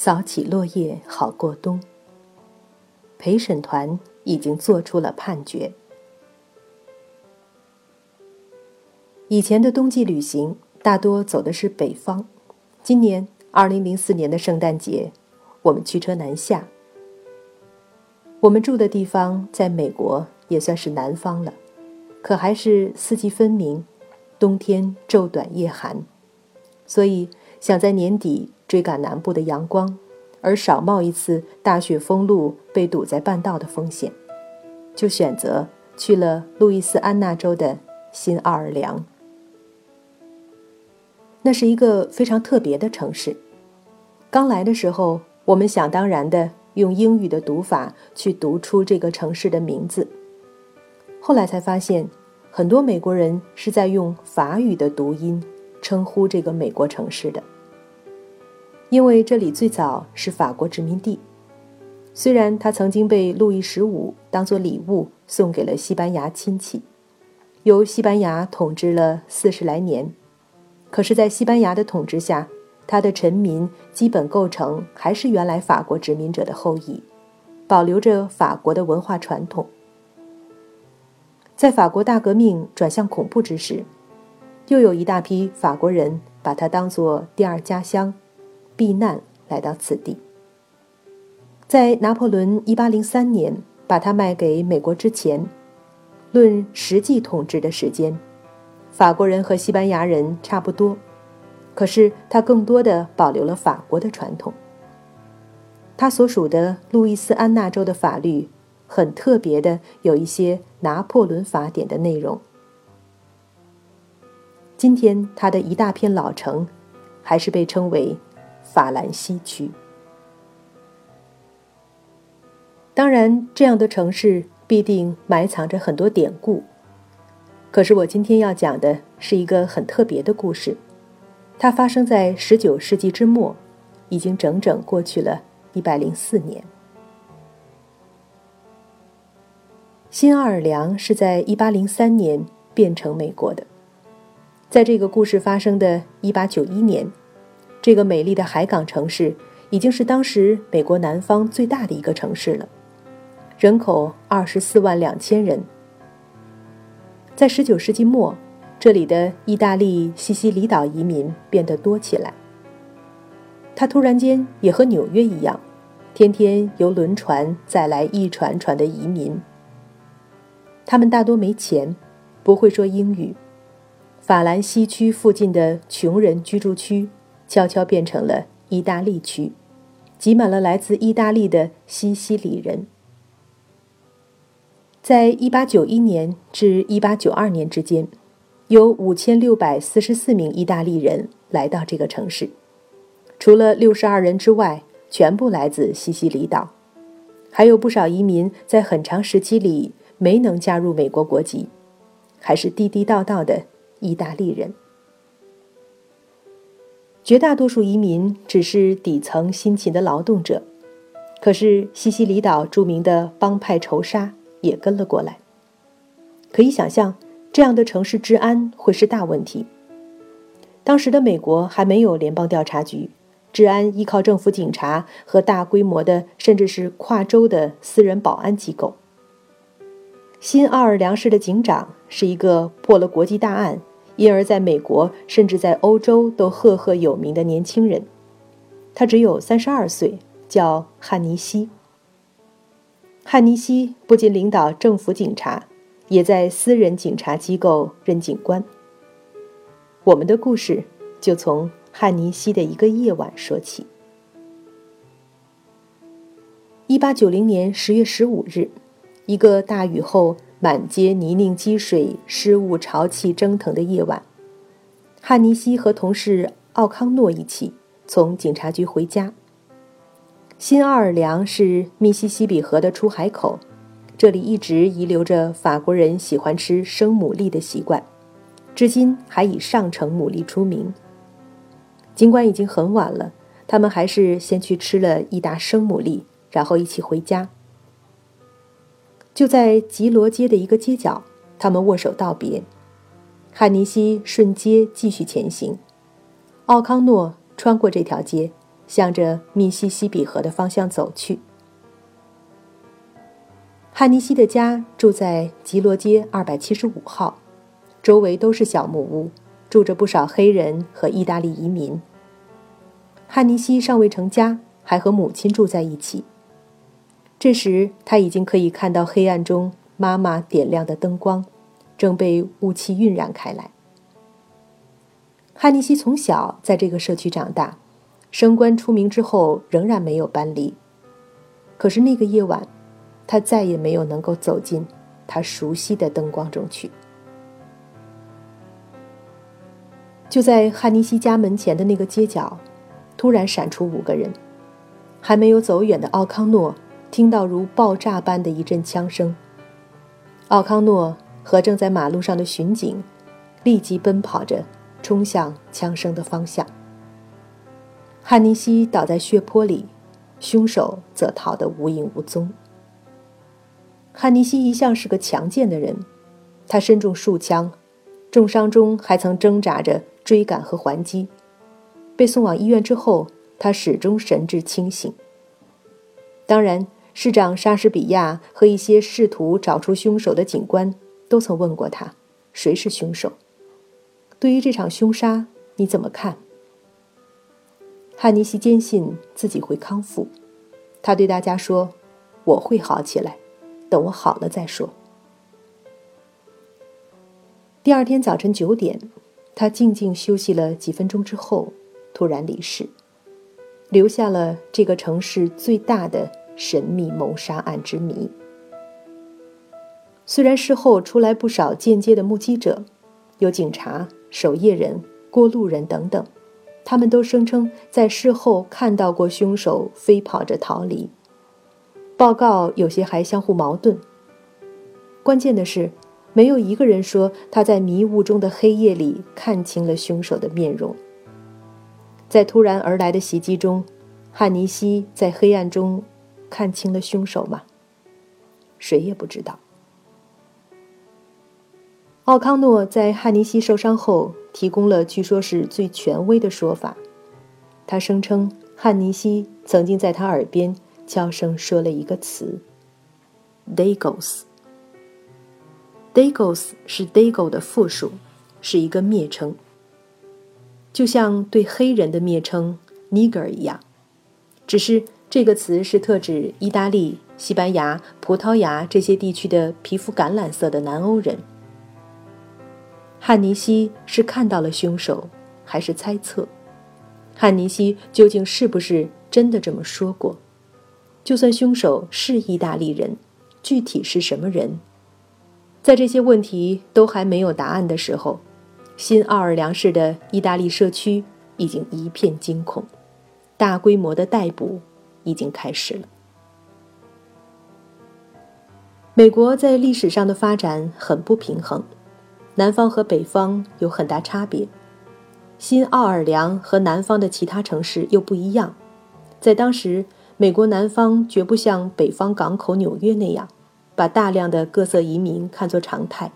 扫起落叶好过冬。陪审团已经做出了判决。以前的冬季旅行大多走的是北方，今年二零零四年的圣诞节，我们驱车南下。我们住的地方在美国也算是南方了，可还是四季分明，冬天昼短夜寒，所以想在年底追赶南部的阳光。而少冒一次大雪封路被堵在半道的风险，就选择去了路易斯安那州的新奥尔良。那是一个非常特别的城市。刚来的时候，我们想当然的用英语的读法去读出这个城市的名字，后来才发现，很多美国人是在用法语的读音称呼这个美国城市的。因为这里最早是法国殖民地，虽然它曾经被路易十五当作礼物送给了西班牙亲戚，由西班牙统治了四十来年，可是，在西班牙的统治下，它的臣民基本构成还是原来法国殖民者的后裔，保留着法国的文化传统。在法国大革命转向恐怖之时，又有一大批法国人把它当作第二家乡。避难来到此地。在拿破仑1803年把它卖给美国之前，论实际统治的时间，法国人和西班牙人差不多，可是他更多的保留了法国的传统。他所属的路易斯安那州的法律很特别的，有一些拿破仑法典的内容。今天，他的一大片老城，还是被称为。法兰西区，当然，这样的城市必定埋藏着很多典故。可是，我今天要讲的是一个很特别的故事，它发生在十九世纪之末，已经整整过去了一百零四年。新奥尔良是在一八零三年变成美国的，在这个故事发生的一八九一年。这个美丽的海港城市已经是当时美国南方最大的一个城市了，人口二十四万两千人。在十九世纪末，这里的意大利西西里岛移民变得多起来。他突然间也和纽约一样，天天由轮船载来一船船的移民。他们大多没钱，不会说英语。法兰西区附近的穷人居住区。悄悄变成了意大利区，挤满了来自意大利的西西里人。在1891年至1892年之间，有5644名意大利人来到这个城市，除了62人之外，全部来自西西里岛，还有不少移民在很长时期里没能加入美国国籍，还是地地道道的意大利人。绝大多数移民只是底层辛勤的劳动者，可是西西里岛著名的帮派仇杀也跟了过来。可以想象，这样的城市治安会是大问题。当时的美国还没有联邦调查局，治安依靠政府警察和大规模的甚至是跨州的私人保安机构。新奥尔良市的警长是一个破了国际大案。因而，在美国甚至在欧洲都赫赫有名的年轻人，他只有三十二岁，叫汉尼西。汉尼西不仅领导政府警察，也在私人警察机构任警官。我们的故事就从汉尼西的一个夜晚说起。一八九零年十月十五日，一个大雨后。满街泥泞积水、湿雾潮气蒸腾的夜晚，汉尼西和同事奥康诺一起从警察局回家。新奥尔良是密西西比河的出海口，这里一直遗留着法国人喜欢吃生牡蛎的习惯，至今还以上乘牡蛎出名。尽管已经很晚了，他们还是先去吃了一打生牡蛎，然后一起回家。就在吉罗街的一个街角，他们握手道别。汉尼西顺街继续前行，奥康诺穿过这条街，向着密西西比河的方向走去。汉尼西的家住在吉罗街二百七十五号，周围都是小木屋，住着不少黑人和意大利移民。汉尼西尚未成家，还和母亲住在一起。这时他已经可以看到黑暗中妈妈点亮的灯光，正被雾气晕染开来。汉尼西从小在这个社区长大，升官出名之后仍然没有搬离。可是那个夜晚，他再也没有能够走进他熟悉的灯光中去。就在汉尼西家门前的那个街角，突然闪出五个人。还没有走远的奥康诺听到如爆炸般的一阵枪声。奥康诺和正在马路上的巡警立即奔跑着。冲向枪声的方向。汉尼西倒在血泊里，凶手则逃得无影无踪。汉尼西一向是个强健的人，他身中数枪，重伤中还曾挣扎着追赶和还击。被送往医院之后，他始终神志清醒。当然，市长莎士比亚和一些试图找出凶手的警官都曾问过他：“谁是凶手？”对于这场凶杀，你怎么看？汉尼西坚信自己会康复，他对大家说：“我会好起来，等我好了再说。”第二天早晨九点，他静静休息了几分钟之后，突然离世，留下了这个城市最大的神秘谋杀案之谜。虽然事后出来不少间接的目击者，有警察。守夜人、过路人等等，他们都声称在事后看到过凶手飞跑着逃离。报告有些还相互矛盾。关键的是，没有一个人说他在迷雾中的黑夜里看清了凶手的面容。在突然而来的袭击中，汉尼西在黑暗中看清了凶手吗？谁也不知道。奥康诺在汉尼西受伤后提供了据说是最权威的说法。他声称汉尼西曾经在他耳边悄声说了一个词 “Dagos”。Dagos 是 Dago 的复数，是一个蔑称，就像对黑人的蔑称 “Nigger” 一样。只是这个词是特指意大利、西班牙、葡萄牙这些地区的皮肤橄榄色的南欧人。汉尼西是看到了凶手，还是猜测？汉尼西究竟是不是真的这么说过？就算凶手是意大利人，具体是什么人？在这些问题都还没有答案的时候，新奥尔良市的意大利社区已经一片惊恐，大规模的逮捕已经开始了。美国在历史上的发展很不平衡。南方和北方有很大差别，新奥尔良和南方的其他城市又不一样。在当时，美国南方绝不像北方港口纽约那样，把大量的各色移民看作常态。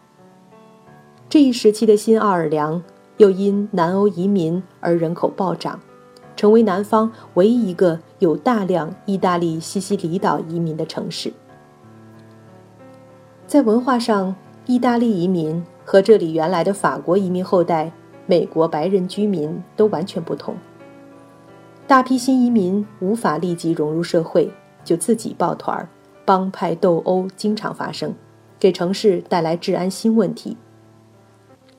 这一时期的新奥尔良又因南欧移民而人口暴涨，成为南方唯一一个有大量意大利西西里岛移民的城市。在文化上，意大利移民。和这里原来的法国移民后代、美国白人居民都完全不同。大批新移民无法立即融入社会，就自己抱团儿，帮派斗殴经常发生，给城市带来治安新问题。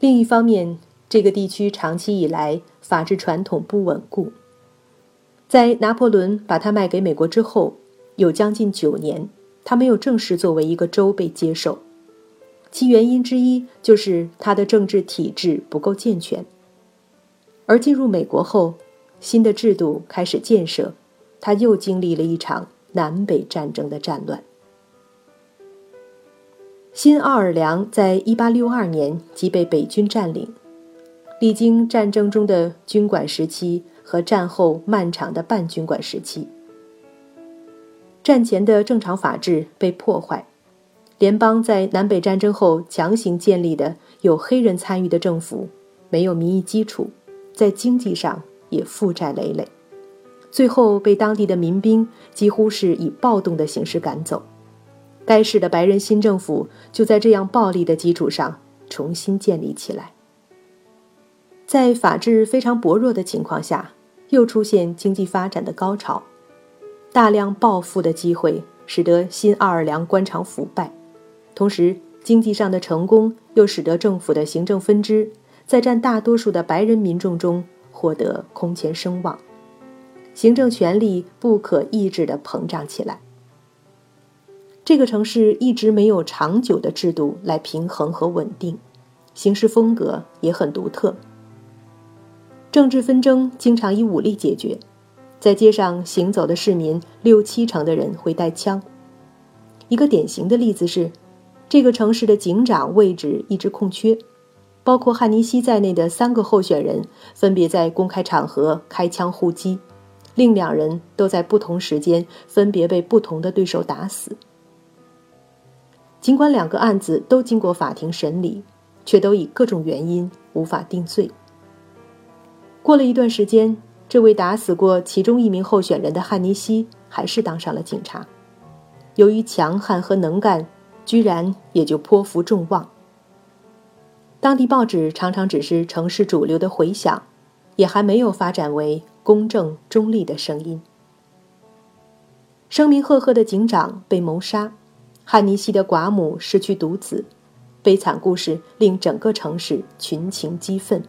另一方面，这个地区长期以来法治传统不稳固，在拿破仑把它卖给美国之后，有将近九年，它没有正式作为一个州被接受。其原因之一就是他的政治体制不够健全。而进入美国后，新的制度开始建设，他又经历了一场南北战争的战乱。新奥尔良在1862年即被北军占领，历经战争中的军管时期和战后漫长的半军管时期，战前的正常法制被破坏。联邦在南北战争后强行建立的有黑人参与的政府，没有民意基础，在经济上也负债累累，最后被当地的民兵几乎是以暴动的形式赶走。该市的白人新政府就在这样暴力的基础上重新建立起来。在法治非常薄弱的情况下，又出现经济发展的高潮，大量暴富的机会使得新奥尔良官场腐败，同时经济上的成功又使得政府的行政分支在占大多数的白人民众中获得空前声望，行政权力不可抑制地膨胀起来。这个城市一直没有长久的制度来平衡和稳定，行事风格也很独特。政治纷争经常以武力解决，在街上行走的市民六七成的人会带枪。一个典型的例子是，这个城市的警长位置一直空缺，包括汉尼西在内的三个候选人分别在公开场合开枪互击，另两人都在不同时间分别被不同的对手打死。尽管两个案子都经过法庭审理，却都以各种原因无法定罪。过了一段时间，这位打死过其中一名候选人的汉尼西还是当上了警察。由于强悍和能干，居然也就颇负众望。当地报纸常常只是城市主流的回响，也还没有发展为公正中立的声音。声名赫赫的警长被谋杀。汉尼西的寡母失去独子，悲惨故事令整个城市群情激愤。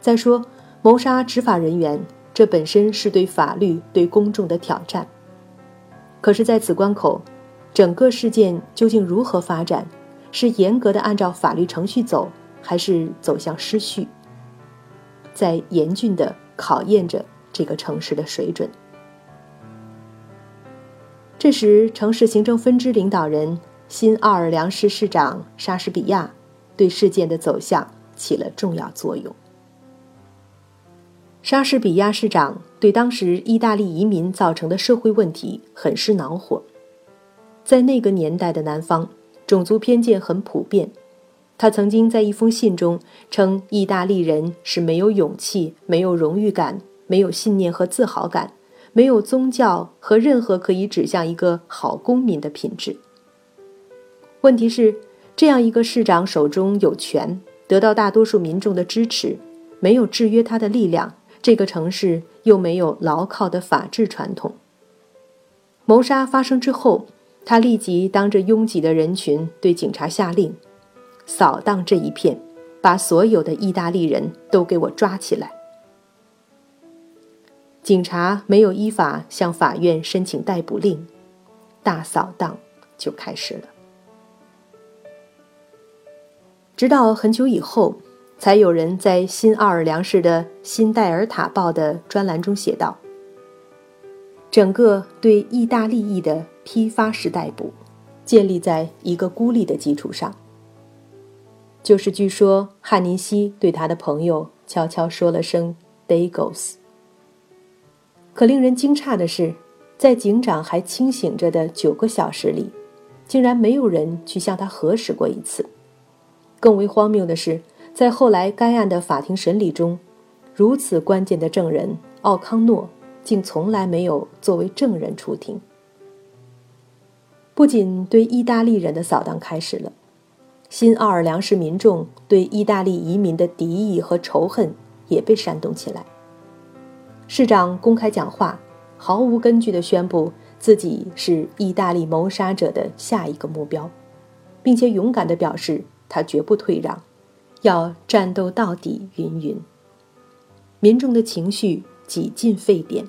再说，谋杀执法人员，这本身是对法律、对公众的挑战。可是，在此关口，整个事件究竟如何发展？是严格的按照法律程序走，还是走向失序？在严峻的考验着这个城市的水准。这时，城市行政分支领导人新奥尔良市市长莎士比亚对事件的走向起了重要作用。莎士比亚市长对当时意大利移民造成的社会问题很是恼火。在那个年代的南方，种族偏见很普遍。他曾经在一封信中称，意大利人是没有勇气、没有荣誉感、没有信念和自豪感。没有宗教和任何可以指向一个好公民的品质。问题是，这样一个市长手中有权，得到大多数民众的支持，没有制约他的力量，这个城市又没有牢靠的法治传统。谋杀发生之后，他立即当着拥挤的人群对警察下令：“扫荡这一片，把所有的意大利人都给我抓起来。”警察没有依法向法院申请逮捕令，大扫荡就开始了。直到很久以后，才有人在新奥尔良市的《新戴尔塔报》的专栏中写道：“整个对意大利裔的批发式逮捕，建立在一个孤立的基础上，就是据说汉尼西对他的朋友悄悄说了声 ‘Dagos’。”可令人惊诧的是，在警长还清醒着的九个小时里，竟然没有人去向他核实过一次。更为荒谬的是，在后来该案的法庭审理中，如此关键的证人奥康诺竟从来没有作为证人出庭。不仅对意大利人的扫荡开始了，新奥尔良市民众对意大利移民的敌意和仇恨也被煽动起来。市长公开讲话，毫无根据地宣布自己是意大利谋杀者的下一个目标，并且勇敢地表示他绝不退让，要战斗到底。云云，民众的情绪几近沸点。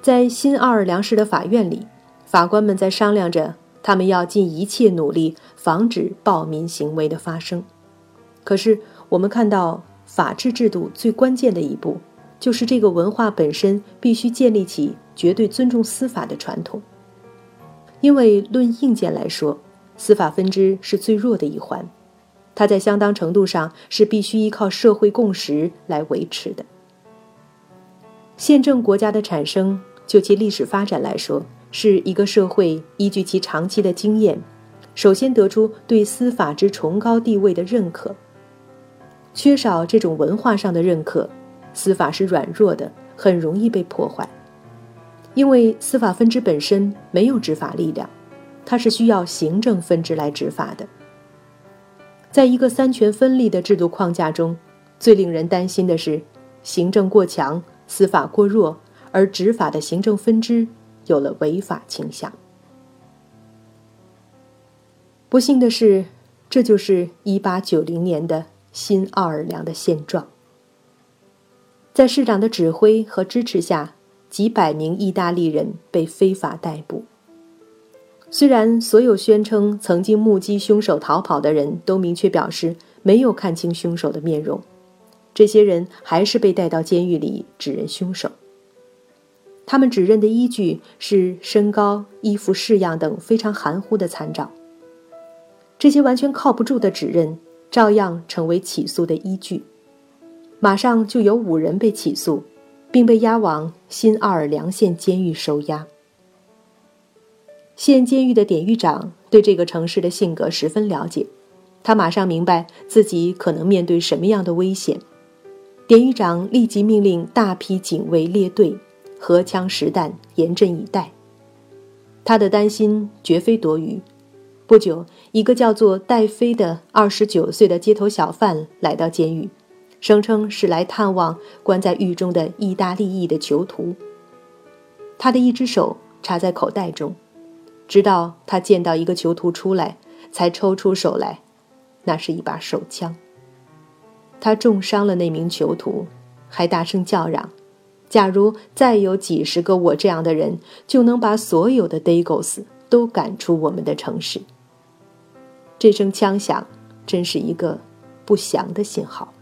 在新奥尔良市的法院里，法官们在商量着，他们要尽一切努力防止暴民行为的发生。可是，我们看到法治制度最关键的一步。就是这个文化本身必须建立起绝对尊重司法的传统，因为论硬件来说，司法分支是最弱的一环，它在相当程度上是必须依靠社会共识来维持的。宪政国家的产生，就其历史发展来说，是一个社会依据其长期的经验，首先得出对司法之崇高地位的认可。缺少这种文化上的认可。司法是软弱的，很容易被破坏，因为司法分支本身没有执法力量，它是需要行政分支来执法的。在一个三权分立的制度框架中，最令人担心的是，行政过强，司法过弱，而执法的行政分支有了违法倾向。不幸的是，这就是一八九零年的新奥尔良的现状。在市长的指挥和支持下，几百名意大利人被非法逮捕。虽然所有宣称曾经目击凶手逃跑的人都明确表示没有看清凶手的面容，这些人还是被带到监狱里指认凶手。他们指认的依据是身高、衣服式样等非常含糊的参照。这些完全靠不住的指认，照样成为起诉的依据。马上就有五人被起诉，并被押往新奥尔良县监狱收押。县监狱的典狱长对这个城市的性格十分了解，他马上明白自己可能面对什么样的危险。典狱长立即命令大批警卫列队，荷枪实弹，严阵以待。他的担心绝非多余。不久，一个叫做戴飞的二十九岁的街头小贩来到监狱，声称是来探望关在狱中的意大利裔的囚徒。他的一只手插在口袋中。直到他见到一个囚徒出来，才抽出手来，那是一把手枪。他重伤了那名囚徒，还大声叫嚷：“假如再有几十个我这样的人，就能把所有的 Dagos 都赶出我们的城市。”这声枪响，真是一个不祥的信号。